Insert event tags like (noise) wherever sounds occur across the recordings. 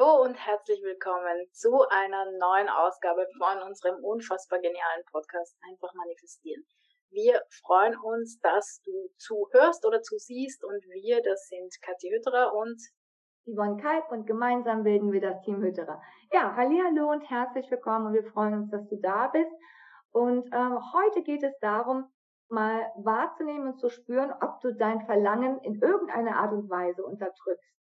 Hallo und herzlich willkommen zu einer neuen Ausgabe von unserem unfassbar genialen Podcast Einfach manifestieren. Wir freuen uns, dass du zuhörst oder zusiehst und wir, das sind Kathi Hütterer und Yvonne Kalb und gemeinsam bilden wir das Team Hütterer. Ja, hallo und herzlich willkommen und wir freuen uns, dass du da bist. Und ähm, heute geht es darum, mal wahrzunehmen und zu spüren, ob du dein Verlangen in irgendeiner Art und Weise unterdrückst.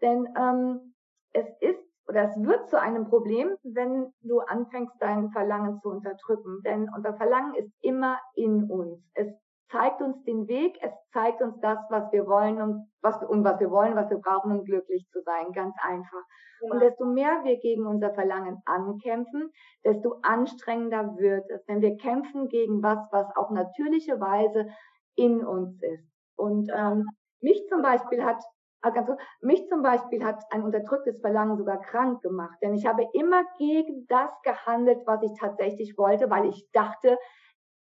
Denn ähm, es ist oder es wird zu einem Problem, wenn du anfängst, dein Verlangen zu unterdrücken. Denn unser Verlangen ist immer in uns. Es zeigt uns den Weg, es zeigt uns das, was wir wollen und was, und was wir wollen, was wir brauchen, um glücklich zu sein. Ganz einfach. Ja. Und desto mehr wir gegen unser Verlangen ankämpfen, desto anstrengender wird es. Denn wir kämpfen gegen was, was auf natürliche Weise in uns ist. Und ähm, mich zum Beispiel hat Kurz. Mich zum Beispiel hat ein unterdrücktes Verlangen sogar krank gemacht, denn ich habe immer gegen das gehandelt, was ich tatsächlich wollte, weil ich dachte,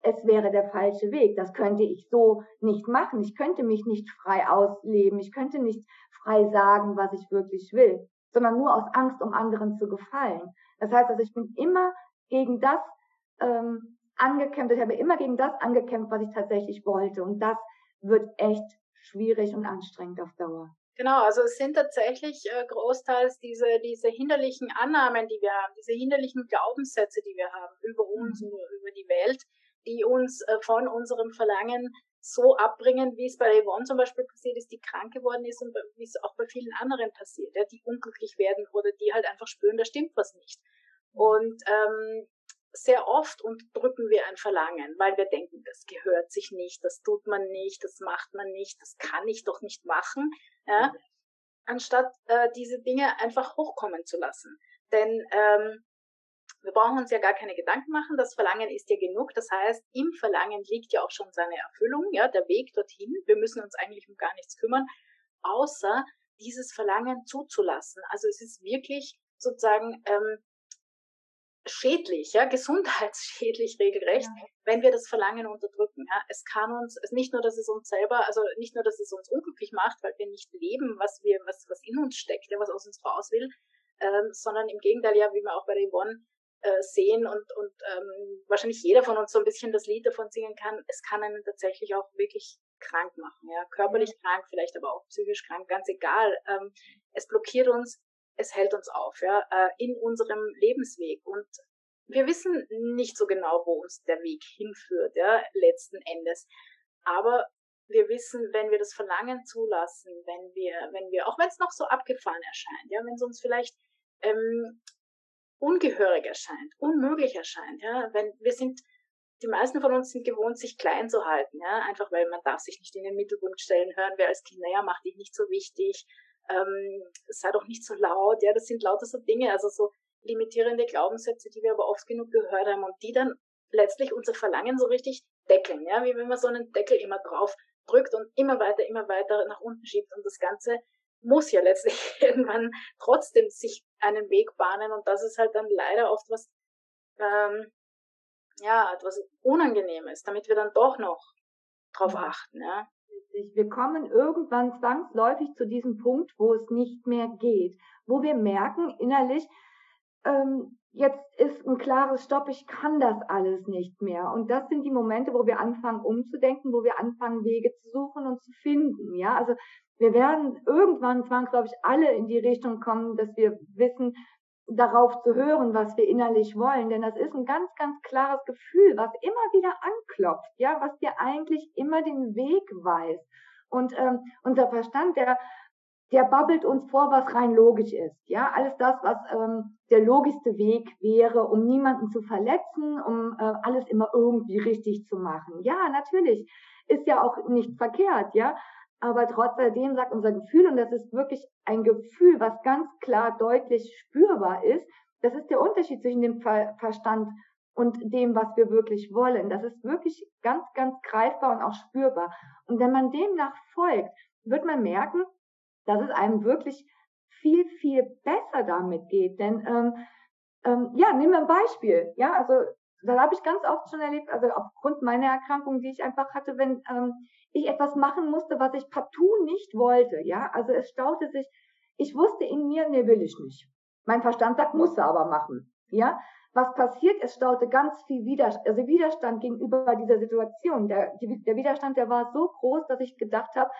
es wäre der falsche Weg. Das könnte ich so nicht machen. Ich könnte mich nicht frei ausleben. Ich könnte nicht frei sagen, was ich wirklich will, sondern nur aus Angst, um anderen zu gefallen. Das heißt, also ich bin immer gegen das ähm, angekämpft. Ich habe immer gegen das angekämpft, was ich tatsächlich wollte. Und das wird echt schwierig und anstrengend auf Dauer. Genau, also es sind tatsächlich äh, großteils diese, diese hinderlichen Annahmen, die wir haben, diese hinderlichen Glaubenssätze, die wir haben über uns, mhm. über, die Welt, die uns äh, von unserem Verlangen so abbringen, wie es bei Yvonne zum Beispiel passiert ist, die krank geworden ist und wie es auch bei vielen anderen passiert, ja, die unglücklich werden oder die halt einfach spüren, da stimmt was nicht. Mhm. Und ähm, sehr oft unterdrücken wir ein Verlangen, weil wir denken, das gehört sich nicht, das tut man nicht, das macht man nicht, das kann ich doch nicht machen, ja, anstatt äh, diese Dinge einfach hochkommen zu lassen. Denn ähm, wir brauchen uns ja gar keine Gedanken machen, das Verlangen ist ja genug. Das heißt, im Verlangen liegt ja auch schon seine Erfüllung, ja, der Weg dorthin. Wir müssen uns eigentlich um gar nichts kümmern, außer dieses Verlangen zuzulassen. Also es ist wirklich sozusagen ähm, schädlich, ja, (laughs) gesundheitsschädlich regelrecht, ja. wenn wir das Verlangen unterdrücken. Ja. Es kann uns, also nicht nur, dass es uns selber, also nicht nur, dass es uns unglücklich macht, weil wir nicht leben, was wir, was, was in uns steckt, ja, was aus uns raus will, ähm, sondern im Gegenteil, ja, wie wir auch bei der Yvonne äh, sehen und, und ähm, wahrscheinlich jeder von uns so ein bisschen das Lied davon singen kann, es kann einen tatsächlich auch wirklich krank machen, ja, körperlich krank, vielleicht aber auch psychisch krank, ganz egal. Ähm, es blockiert uns es hält uns auf, ja, äh, in unserem Lebensweg. Und wir wissen nicht so genau, wo uns der Weg hinführt, ja, letzten Endes. Aber wir wissen, wenn wir das Verlangen zulassen, wenn wir, wenn wir, auch wenn es noch so abgefahren erscheint, ja, wenn es uns vielleicht ähm, ungehörig erscheint, unmöglich erscheint, ja, wenn wir sind, die meisten von uns sind gewohnt, sich klein zu halten, ja, einfach weil man darf sich nicht in den Mittelpunkt stellen, hören wir als Kind, naja, mach dich nicht so wichtig, ähm, sei doch nicht so laut, ja, das sind lauter so Dinge, also so limitierende Glaubenssätze, die wir aber oft genug gehört haben und die dann letztlich unser Verlangen so richtig deckeln, ja, wie wenn man so einen Deckel immer drauf drückt und immer weiter, immer weiter nach unten schiebt und das Ganze muss ja letztlich (laughs) irgendwann trotzdem sich einen Weg bahnen und das ist halt dann leider oft was, ähm, ja, etwas Unangenehmes, damit wir dann doch noch drauf achten, ja richtig. Wir kommen irgendwann zwangsläufig zu diesem Punkt, wo es nicht mehr geht, wo wir merken innerlich, ähm, jetzt ist ein klares Stopp, ich kann das alles nicht mehr. Und das sind die Momente, wo wir anfangen umzudenken, wo wir anfangen Wege zu suchen und zu finden. Ja, also wir werden irgendwann zwangsläufig alle in die Richtung kommen, dass wir wissen, darauf zu hören, was wir innerlich wollen, denn das ist ein ganz, ganz klares Gefühl, was immer wieder anklopft, ja, was dir eigentlich immer den Weg weist. Und ähm, unser Verstand, der, der babbelt uns vor, was rein logisch ist, ja, alles das, was ähm, der logischste Weg wäre, um niemanden zu verletzen, um äh, alles immer irgendwie richtig zu machen. Ja, natürlich ist ja auch nicht verkehrt, ja, aber trotzdem sagt unser Gefühl, und das ist wirklich ein Gefühl, was ganz klar deutlich spürbar ist, das ist der Unterschied zwischen dem Verstand und dem, was wir wirklich wollen. Das ist wirklich ganz, ganz greifbar und auch spürbar. Und wenn man demnach folgt, wird man merken, dass es einem wirklich viel, viel besser damit geht. Denn ähm, ähm, ja, nehmen wir ein Beispiel. Ja, also das habe ich ganz oft schon erlebt, also aufgrund meiner Erkrankung, die ich einfach hatte, wenn ähm, ich etwas machen musste, was ich partout nicht wollte. Ja, also es staute sich Ich wusste in mir, nee, will ich nicht. Mein Verstand sagt, muss er aber machen. Ja, was passiert? Es staute ganz viel Widerstand, also Widerstand gegenüber dieser Situation. Der, der Widerstand, der war so groß, dass ich gedacht habe,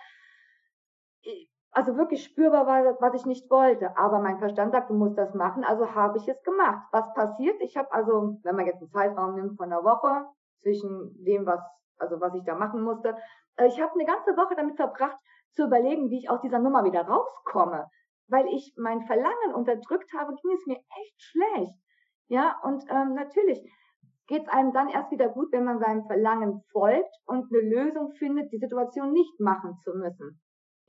also wirklich spürbar war, was ich nicht wollte. Aber mein Verstand sagt, du musst das machen, also habe ich es gemacht. Was passiert? Ich habe also, wenn man jetzt einen Zeitraum nimmt von einer Woche zwischen dem, was, also was ich da machen musste, äh, ich habe eine ganze Woche damit verbracht, zu überlegen, wie ich aus dieser Nummer wieder rauskomme. Weil ich mein Verlangen unterdrückt habe, ging es mir echt schlecht. Ja, und ähm, natürlich geht es einem dann erst wieder gut, wenn man seinem Verlangen folgt und eine Lösung findet, die Situation nicht machen zu müssen.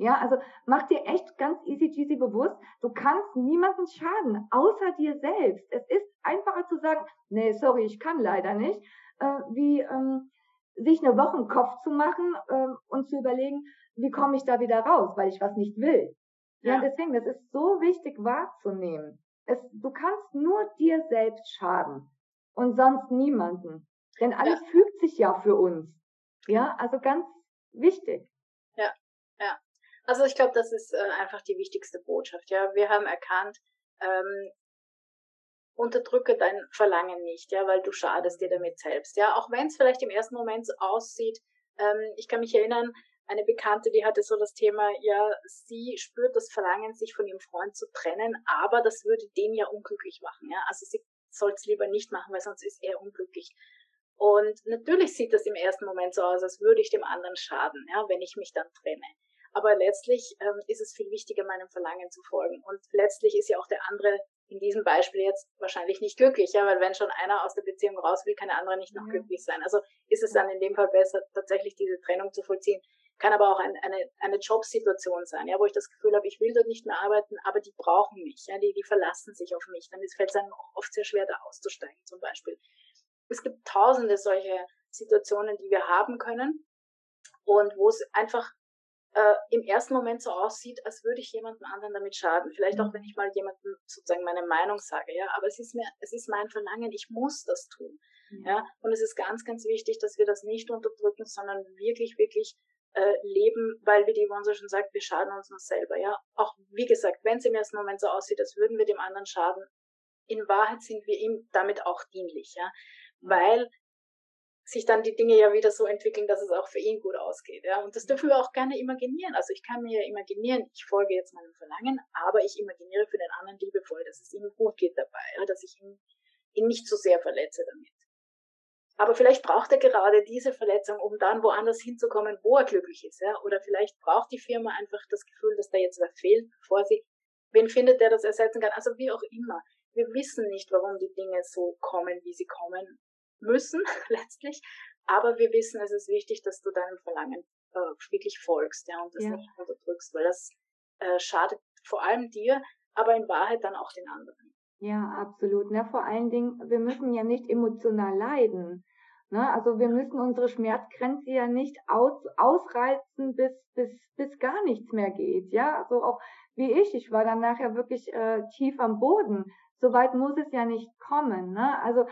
Ja, also mach dir echt ganz easy cheesy bewusst, du kannst niemandem schaden, außer dir selbst. Es ist einfacher zu sagen, nee, sorry, ich kann leider nicht, äh, wie ähm, sich eine Woche im Kopf zu machen äh, und zu überlegen, wie komme ich da wieder raus, weil ich was nicht will. Ja, ja deswegen, das ist so wichtig wahrzunehmen. Es, du kannst nur dir selbst schaden und sonst niemanden. Denn alles ja. fügt sich ja für uns. Ja, also ganz wichtig. Ja, ja. Also ich glaube, das ist äh, einfach die wichtigste Botschaft. Ja, wir haben erkannt, ähm, unterdrücke dein Verlangen nicht, ja, weil du schadest dir damit selbst. Ja, auch wenn es vielleicht im ersten Moment so aussieht. Ähm, ich kann mich erinnern, eine Bekannte, die hatte so das Thema, ja, sie spürt das Verlangen, sich von ihrem Freund zu trennen, aber das würde den ja unglücklich machen. Ja, also sie soll es lieber nicht machen, weil sonst ist er unglücklich. Und natürlich sieht das im ersten Moment so aus, als würde ich dem anderen schaden, ja, wenn ich mich dann trenne. Aber letztlich ähm, ist es viel wichtiger, meinem Verlangen zu folgen. Und letztlich ist ja auch der andere in diesem Beispiel jetzt wahrscheinlich nicht glücklich, ja, weil wenn schon einer aus der Beziehung raus will, kann der andere nicht noch ja. glücklich sein. Also ist es dann in dem Fall besser, tatsächlich diese Trennung zu vollziehen. Kann aber auch ein, eine, eine Jobsituation sein, ja, wo ich das Gefühl habe, ich will dort nicht mehr arbeiten, aber die brauchen mich, ja, die, die verlassen sich auf mich. Dann fällt es einem oft sehr schwer, da auszusteigen, zum Beispiel. Es gibt tausende solche Situationen, die wir haben können und wo es einfach äh, im ersten Moment so aussieht, als würde ich jemandem anderen damit schaden. Vielleicht auch, mhm. wenn ich mal jemandem sozusagen meine Meinung sage, ja, aber es ist mir, es ist mein Verlangen, ich muss das tun. Mhm. Ja, und es ist ganz, ganz wichtig, dass wir das nicht unterdrücken, sondern wirklich, wirklich äh, leben, weil wie die Yvonne schon sagt, wir schaden uns nur selber, ja. Auch, wie gesagt, wenn es im ersten Moment so aussieht, als würden wir dem anderen schaden, in Wahrheit sind wir ihm damit auch dienlich, ja. Mhm. Weil sich dann die Dinge ja wieder so entwickeln, dass es auch für ihn gut ausgeht. Ja? Und das dürfen wir auch gerne imaginieren. Also ich kann mir ja imaginieren, ich folge jetzt meinem Verlangen, aber ich imaginiere für den anderen liebevoll, dass es ihm gut geht dabei, ja? dass ich ihn, ihn nicht so sehr verletze damit. Aber vielleicht braucht er gerade diese Verletzung, um dann woanders hinzukommen, wo er glücklich ist. Ja? Oder vielleicht braucht die Firma einfach das Gefühl, dass da jetzt was fehlt, bevor sie, wen findet, der das ersetzen kann. Also wie auch immer. Wir wissen nicht, warum die Dinge so kommen, wie sie kommen müssen (laughs) letztlich. Aber wir wissen, es ist wichtig, dass du deinem Verlangen äh, wirklich folgst, ja, und das ja. nicht unterdrückst, weil das äh, schadet vor allem dir, aber in Wahrheit dann auch den anderen. Ja, absolut. Ne? Vor allen Dingen, wir müssen ja nicht emotional leiden. Ne? Also wir müssen unsere Schmerzgrenze ja nicht aus, ausreizen, bis, bis, bis gar nichts mehr geht. Ja, also auch wie ich, ich war dann nachher wirklich äh, tief am Boden. Soweit muss es ja nicht kommen. Ne? Also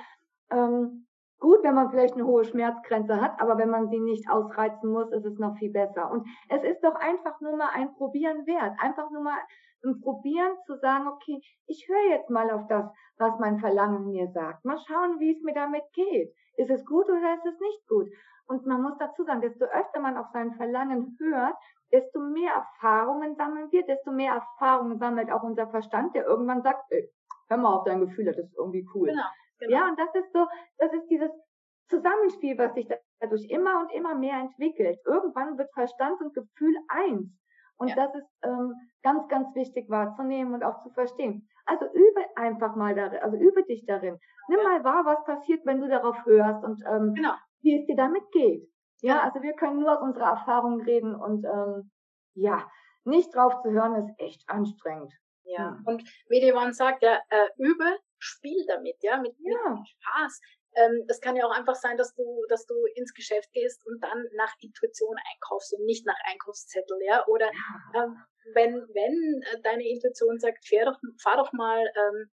ähm, gut, wenn man vielleicht eine hohe Schmerzgrenze hat, aber wenn man sie nicht ausreizen muss, ist es noch viel besser. Und es ist doch einfach nur mal ein Probieren wert. Einfach nur mal ein Probieren zu sagen, okay, ich höre jetzt mal auf das, was mein Verlangen mir sagt. Mal schauen, wie es mir damit geht. Ist es gut oder ist es nicht gut? Und man muss dazu sagen, desto öfter man auf sein Verlangen hört, desto mehr Erfahrungen sammeln wir, desto mehr Erfahrungen sammelt auch unser Verstand, der irgendwann sagt, ey, hör mal auf dein Gefühl, das ist irgendwie cool. Genau. Genau. Ja, und das ist so, das ist dieses Zusammenspiel, was sich dadurch immer und immer mehr entwickelt. Irgendwann wird Verstand und Gefühl eins. Und ja. das ist ähm, ganz, ganz wichtig wahrzunehmen und auch zu verstehen. Also übe einfach mal darin, also übe dich darin. Nimm mal wahr, was passiert, wenn du darauf hörst und ähm, genau. wie es dir damit geht. Ja, ja, also wir können nur aus unserer Erfahrung reden und ähm, ja, nicht drauf zu hören ist echt anstrengend. Ja, hm. und wie die Yvonne sagt, ja, äh, übe, spiel damit, ja, mit, ja. mit Spaß. Ähm, das kann ja auch einfach sein, dass du, dass du ins Geschäft gehst und dann nach Intuition einkaufst und nicht nach Einkaufszettel, ja. Oder ja. Ähm, wenn, wenn äh, deine Intuition sagt, fahr doch, fahr doch mal ähm,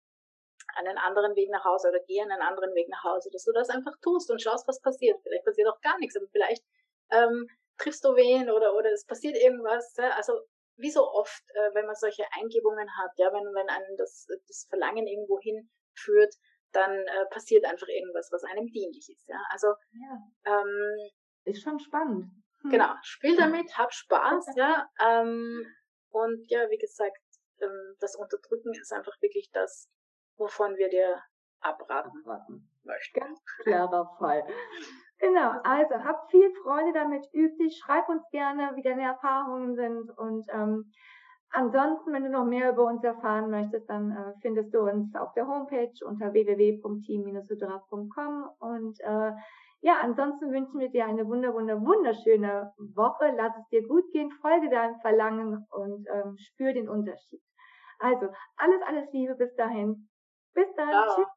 einen anderen Weg nach Hause oder geh einen anderen Weg nach Hause, dass du das einfach tust und schaust, was passiert. Vielleicht passiert auch gar nichts, aber vielleicht ähm, triffst du wen oder, oder es passiert irgendwas. Also wie so oft, äh, wenn man solche Eingebungen hat, ja, wenn, wenn einen das, das Verlangen irgendwo hinführt, dann äh, passiert einfach irgendwas, was einem dienlich ist. Ja? Also ja. Ähm, ist schon spannend. Hm. Genau, spiel damit, hab Spaß, (laughs) ja. Ähm, und ja, wie gesagt, ähm, das Unterdrücken ist einfach wirklich das, wovon wir dir abraten, abraten. möchten. Ganz klarer Fall. Genau, also habt viel Freude damit, übt dich, schreib uns gerne, wie deine Erfahrungen sind und ähm, ansonsten, wenn du noch mehr über uns erfahren möchtest, dann äh, findest du uns auf der Homepage unter www.team-hydra.com und äh, ja, ansonsten wünschen wir dir eine wunder, wunder, wunderschöne Woche. Lass es dir gut gehen, folge deinem Verlangen und ähm, spür den Unterschied. Also, alles, alles Liebe bis dahin. Bis dann. Ja. Tschüss.